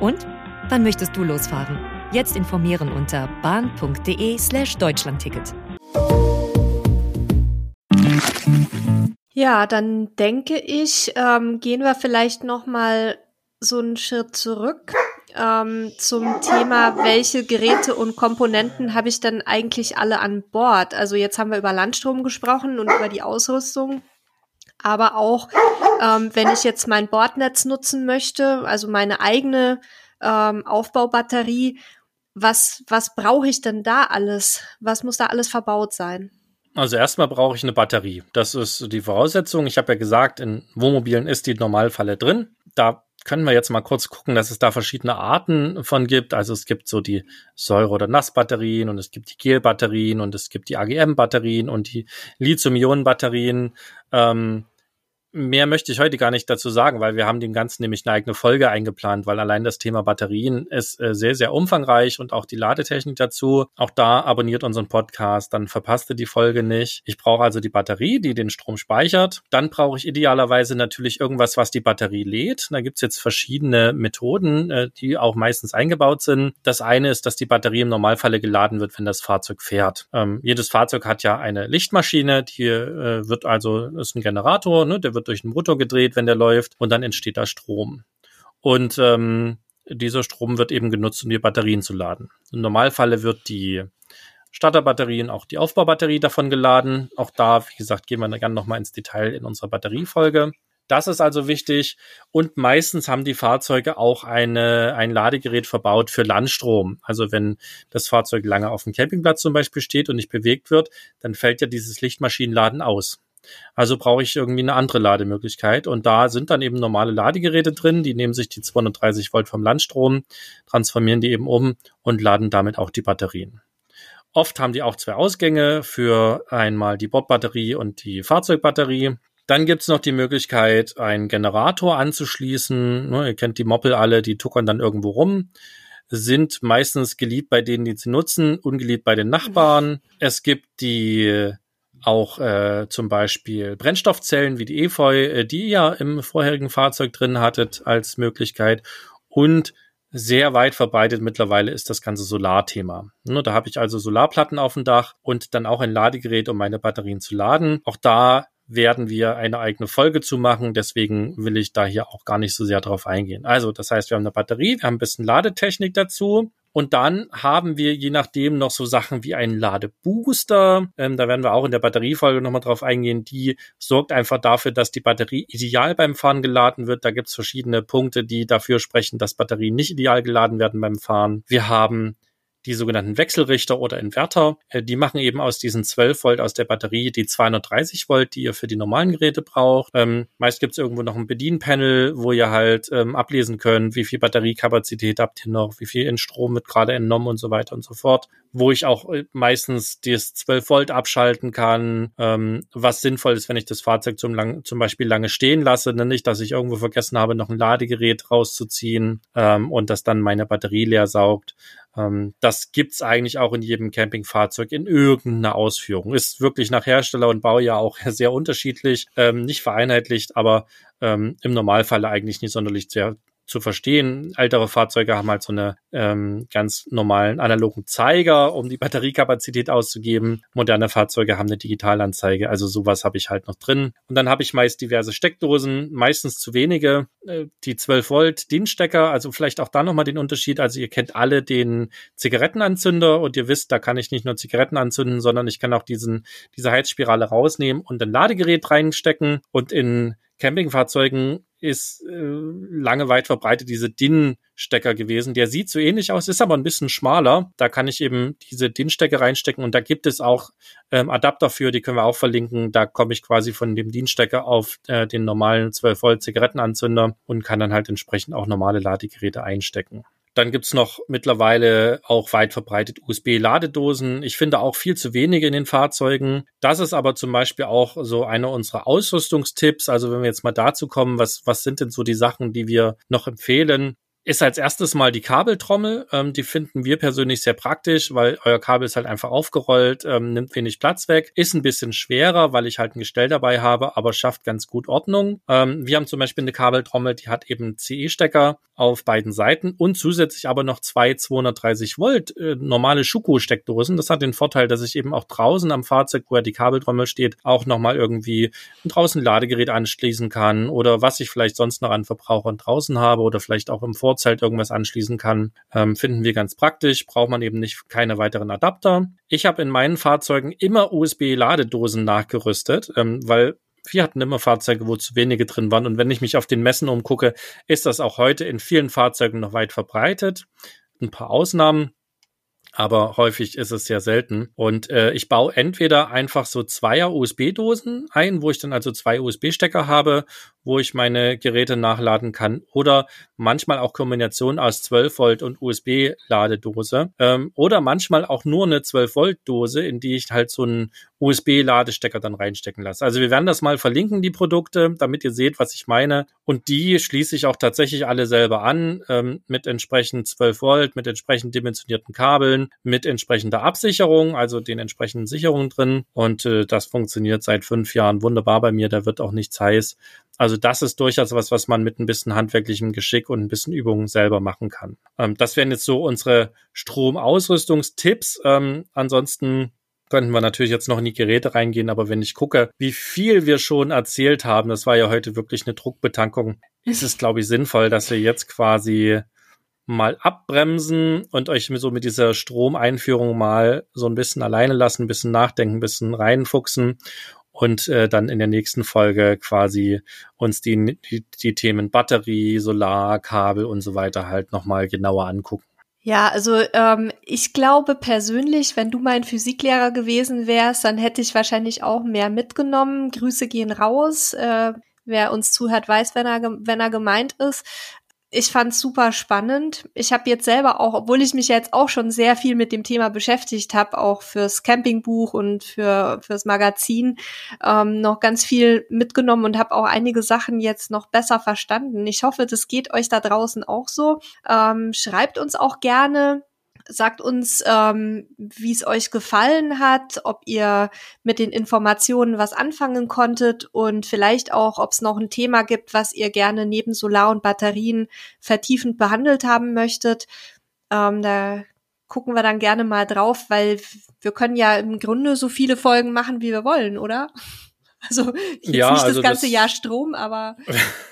Und wann möchtest du losfahren? Jetzt informieren unter bahn.de slash Deutschlandticket. Ja, dann denke ich, ähm, gehen wir vielleicht noch mal so einen Schritt zurück ähm, zum Thema, welche Geräte und Komponenten habe ich denn eigentlich alle an Bord? Also jetzt haben wir über Landstrom gesprochen und über die Ausrüstung. Aber auch, ähm, wenn ich jetzt mein Bordnetz nutzen möchte, also meine eigene ähm, Aufbaubatterie, was, was brauche ich denn da alles? Was muss da alles verbaut sein? Also erstmal brauche ich eine Batterie. Das ist die Voraussetzung. Ich habe ja gesagt, in Wohnmobilen ist die Normalfalle drin. Da können wir jetzt mal kurz gucken, dass es da verschiedene Arten von gibt. Also es gibt so die Säure- oder Nassbatterien und es gibt die Gelbatterien und es gibt die AGM-Batterien und die Lithium-Ionen-Batterien. Ähm, Mehr möchte ich heute gar nicht dazu sagen, weil wir haben dem Ganzen nämlich eine eigene Folge eingeplant, weil allein das Thema Batterien ist äh, sehr, sehr umfangreich und auch die Ladetechnik dazu. Auch da abonniert unseren Podcast, dann verpasst ihr die Folge nicht. Ich brauche also die Batterie, die den Strom speichert. Dann brauche ich idealerweise natürlich irgendwas, was die Batterie lädt. Da gibt's jetzt verschiedene Methoden, äh, die auch meistens eingebaut sind. Das eine ist, dass die Batterie im Normalfalle geladen wird, wenn das Fahrzeug fährt. Ähm, jedes Fahrzeug hat ja eine Lichtmaschine, die äh, wird also, ist ein Generator, ne, der wird wird durch den Motor gedreht, wenn der läuft und dann entsteht da Strom. Und ähm, dieser Strom wird eben genutzt, um die Batterien zu laden. Im Normalfalle wird die Starterbatterie und auch die Aufbaubatterie davon geladen. Auch da, wie gesagt, gehen wir dann gerne nochmal ins Detail in unserer Batteriefolge. Das ist also wichtig. Und meistens haben die Fahrzeuge auch eine, ein Ladegerät verbaut für Landstrom. Also wenn das Fahrzeug lange auf dem Campingplatz zum Beispiel steht und nicht bewegt wird, dann fällt ja dieses Lichtmaschinenladen aus. Also brauche ich irgendwie eine andere Lademöglichkeit. Und da sind dann eben normale Ladegeräte drin, die nehmen sich die 230 Volt vom Landstrom, transformieren die eben um und laden damit auch die Batterien. Oft haben die auch zwei Ausgänge für einmal die Bordbatterie und die Fahrzeugbatterie. Dann gibt's noch die Möglichkeit, einen Generator anzuschließen. Ne, ihr kennt die Moppel alle, die tuckern dann irgendwo rum sind meistens geliebt bei denen, die sie nutzen, ungeliebt bei den Nachbarn. Es gibt die auch äh, zum Beispiel Brennstoffzellen wie die Efeu, äh, die ihr im vorherigen Fahrzeug drin hattet als Möglichkeit und sehr weit verbreitet mittlerweile ist das ganze Solarthema. Ne, da habe ich also Solarplatten auf dem Dach und dann auch ein Ladegerät, um meine Batterien zu laden. Auch da werden wir eine eigene Folge zu machen. Deswegen will ich da hier auch gar nicht so sehr drauf eingehen. Also, das heißt, wir haben eine Batterie, wir haben ein bisschen Ladetechnik dazu. Und dann haben wir je nachdem noch so Sachen wie einen Ladebooster. Ähm, da werden wir auch in der Batteriefolge nochmal drauf eingehen. Die sorgt einfach dafür, dass die Batterie ideal beim Fahren geladen wird. Da gibt's verschiedene Punkte, die dafür sprechen, dass Batterien nicht ideal geladen werden beim Fahren. Wir haben die sogenannten Wechselrichter oder Inverter. Äh, die machen eben aus diesen 12 Volt aus der Batterie die 230 Volt, die ihr für die normalen Geräte braucht. Ähm, meist gibt es irgendwo noch ein Bedienpanel, wo ihr halt ähm, ablesen könnt, wie viel Batteriekapazität habt ihr noch, wie viel in Strom wird gerade entnommen und so weiter und so fort. Wo ich auch äh, meistens das 12 Volt abschalten kann, ähm, was sinnvoll ist, wenn ich das Fahrzeug zum, lang, zum Beispiel lange stehen lasse. Ne? Nicht, dass ich irgendwo vergessen habe, noch ein Ladegerät rauszuziehen ähm, und das dann meine Batterie leer saugt. Ähm, das gibt's eigentlich auch in jedem Campingfahrzeug in irgendeiner Ausführung. Ist wirklich nach Hersteller und Baujahr auch sehr unterschiedlich, ähm, nicht vereinheitlicht, aber ähm, im Normalfall eigentlich nicht sonderlich sehr zu verstehen. Ältere Fahrzeuge haben halt so eine ähm, ganz normalen analogen Zeiger, um die Batteriekapazität auszugeben. Moderne Fahrzeuge haben eine Digitalanzeige, also sowas habe ich halt noch drin. Und dann habe ich meist diverse Steckdosen, meistens zu wenige. Äh, die 12 Volt DIN-Stecker, also vielleicht auch da nochmal den Unterschied. Also ihr kennt alle den Zigarettenanzünder und ihr wisst, da kann ich nicht nur Zigaretten anzünden, sondern ich kann auch diesen, diese Heizspirale rausnehmen und ein Ladegerät reinstecken und in Campingfahrzeugen ist äh, lange weit verbreitet diese DIN-Stecker gewesen. Der sieht so ähnlich aus, ist aber ein bisschen schmaler. Da kann ich eben diese DIN-Stecker reinstecken und da gibt es auch ähm, Adapter für, die können wir auch verlinken. Da komme ich quasi von dem DIN-Stecker auf äh, den normalen 12 Volt Zigarettenanzünder und kann dann halt entsprechend auch normale Ladegeräte einstecken. Dann gibt's noch mittlerweile auch weit verbreitet USB-Ladedosen. Ich finde auch viel zu wenige in den Fahrzeugen. Das ist aber zum Beispiel auch so einer unserer Ausrüstungstipps. Also wenn wir jetzt mal dazu kommen, was, was sind denn so die Sachen, die wir noch empfehlen? Ist als erstes mal die Kabeltrommel. Ähm, die finden wir persönlich sehr praktisch, weil euer Kabel ist halt einfach aufgerollt, ähm, nimmt wenig Platz weg, ist ein bisschen schwerer, weil ich halt ein Gestell dabei habe, aber schafft ganz gut Ordnung. Ähm, wir haben zum Beispiel eine Kabeltrommel, die hat eben CE-Stecker auf beiden Seiten und zusätzlich aber noch zwei 230 Volt äh, normale Schuko-Steckdosen. Das hat den Vorteil, dass ich eben auch draußen am Fahrzeug, wo ja die Kabeltrommel steht, auch nochmal irgendwie draußen Ladegerät anschließen kann oder was ich vielleicht sonst noch an Verbrauchern draußen habe oder vielleicht auch im Vor Vorzelt irgendwas anschließen kann, ähm, finden wir ganz praktisch. Braucht man eben nicht keine weiteren Adapter. Ich habe in meinen Fahrzeugen immer USB-Ladedosen nachgerüstet, ähm, weil wir hatten immer Fahrzeuge, wo zu wenige drin waren. Und wenn ich mich auf den Messen umgucke, ist das auch heute in vielen Fahrzeugen noch weit verbreitet. Ein paar Ausnahmen aber häufig ist es sehr selten. Und äh, ich baue entweder einfach so zweier USB-Dosen ein, wo ich dann also zwei USB-Stecker habe, wo ich meine Geräte nachladen kann, oder manchmal auch Kombination aus 12 Volt und USB-Ladedose, ähm, oder manchmal auch nur eine 12 Volt Dose, in die ich halt so einen USB-Ladestecker dann reinstecken lasse. Also wir werden das mal verlinken, die Produkte, damit ihr seht, was ich meine. Und die schließe ich auch tatsächlich alle selber an, ähm, mit entsprechend 12 Volt, mit entsprechend dimensionierten Kabeln mit entsprechender Absicherung, also den entsprechenden Sicherungen drin. Und äh, das funktioniert seit fünf Jahren wunderbar bei mir. Da wird auch nichts heiß. Also das ist durchaus was, was man mit ein bisschen handwerklichem Geschick und ein bisschen Übung selber machen kann. Ähm, das wären jetzt so unsere Stromausrüstungstipps. Ähm, ansonsten könnten wir natürlich jetzt noch in die Geräte reingehen, aber wenn ich gucke, wie viel wir schon erzählt haben, das war ja heute wirklich eine Druckbetankung, ist es, glaube ich, sinnvoll, dass wir jetzt quasi mal abbremsen und euch so mit dieser Stromeinführung mal so ein bisschen alleine lassen, ein bisschen nachdenken, ein bisschen reinfuchsen und äh, dann in der nächsten Folge quasi uns die, die, die Themen Batterie, Solar, Kabel und so weiter halt nochmal genauer angucken. Ja, also ähm, ich glaube persönlich, wenn du mein Physiklehrer gewesen wärst, dann hätte ich wahrscheinlich auch mehr mitgenommen. Grüße gehen raus. Äh, wer uns zuhört, weiß, wenn er, wenn er gemeint ist ich fand's super spannend. Ich habe jetzt selber auch, obwohl ich mich jetzt auch schon sehr viel mit dem Thema beschäftigt habe, auch fürs Campingbuch und für fürs Magazin, ähm, noch ganz viel mitgenommen und habe auch einige Sachen jetzt noch besser verstanden. Ich hoffe, das geht euch da draußen auch so. Ähm, schreibt uns auch gerne, sagt uns, ähm, wie es euch gefallen hat, ob ihr mit den Informationen was anfangen konntet und vielleicht auch, ob es noch ein Thema gibt, was ihr gerne neben Solar und Batterien vertiefend behandelt haben möchtet. Ähm, da gucken wir dann gerne mal drauf, weil wir können ja im Grunde so viele Folgen machen, wie wir wollen, oder? Also jetzt ja, nicht also das ganze das Jahr Strom, aber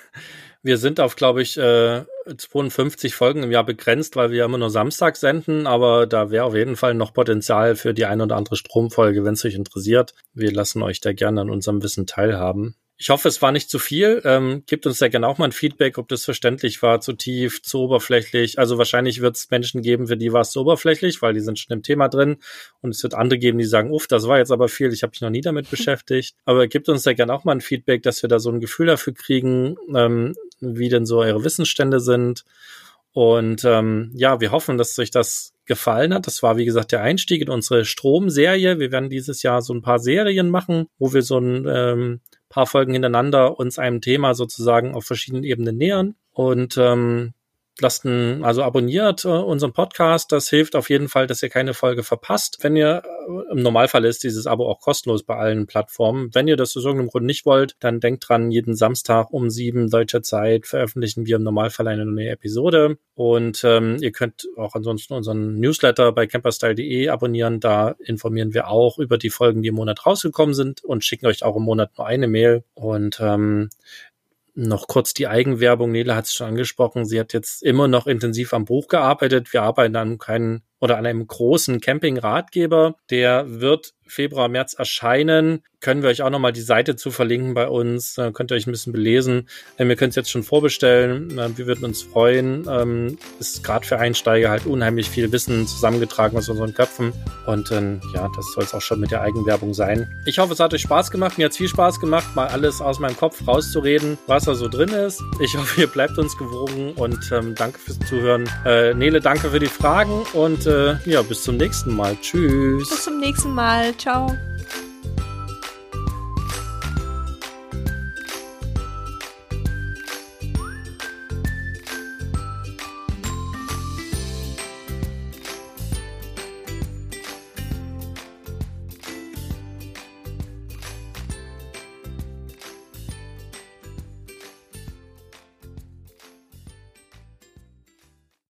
wir sind auf, glaube ich, äh, 52 Folgen im Jahr begrenzt, weil wir immer nur Samstag senden, aber da wäre auf jeden Fall noch Potenzial für die eine oder andere Stromfolge, wenn es euch interessiert. Wir lassen euch da gerne an unserem Wissen teilhaben. Ich hoffe, es war nicht zu viel. Ähm, gebt uns sehr gerne auch mal ein Feedback, ob das verständlich war, zu tief, zu oberflächlich. Also wahrscheinlich wird es Menschen geben, für die war es zu oberflächlich, weil die sind schon im Thema drin. Und es wird andere geben, die sagen, uff, das war jetzt aber viel, ich habe mich noch nie damit beschäftigt. Aber gebt uns sehr gerne auch mal ein Feedback, dass wir da so ein Gefühl dafür kriegen, ähm, wie denn so eure Wissensstände sind. Und ähm, ja, wir hoffen, dass euch das gefallen hat. Das war, wie gesagt, der Einstieg in unsere Stromserie. Wir werden dieses Jahr so ein paar Serien machen, wo wir so ein ähm, paar Folgen hintereinander uns einem Thema sozusagen auf verschiedenen Ebenen nähern. Und ähm, lasst ein, also abonniert äh, unseren Podcast. Das hilft auf jeden Fall, dass ihr keine Folge verpasst. Wenn ihr, äh, im Normalfall ist dieses Abo auch kostenlos bei allen Plattformen. Wenn ihr das aus irgendeinem Grund nicht wollt, dann denkt dran, jeden Samstag um sieben deutscher Zeit veröffentlichen wir im Normalfall eine neue Episode. Und ähm, ihr könnt auch ansonsten unseren Newsletter bei camperstyle.de abonnieren. Da informieren wir auch über die Folgen, die im Monat rausgekommen sind und schicken euch auch im Monat nur eine Mail. Und ähm, noch kurz die Eigenwerbung. Nele hat es schon angesprochen. Sie hat jetzt immer noch intensiv am Buch gearbeitet. Wir arbeiten an keinen oder an einem großen Camping-Ratgeber. Der wird Februar, März erscheinen. Können wir euch auch nochmal die Seite zu verlinken bei uns. Äh, könnt ihr euch ein bisschen belesen. Ähm, ihr könnt es jetzt schon vorbestellen. Wir würden uns freuen. Ähm, ist gerade für Einsteiger halt unheimlich viel Wissen zusammengetragen aus unseren Köpfen. Und ähm, ja, das soll es auch schon mit der Eigenwerbung sein. Ich hoffe, es hat euch Spaß gemacht. Mir hat es viel Spaß gemacht, mal alles aus meinem Kopf rauszureden, was da so drin ist. Ich hoffe, ihr bleibt uns gewogen und ähm, danke fürs Zuhören. Äh, Nele, danke für die Fragen und äh, ja, bis zum nächsten Mal. Tschüss. Bis zum nächsten Mal. Ciao.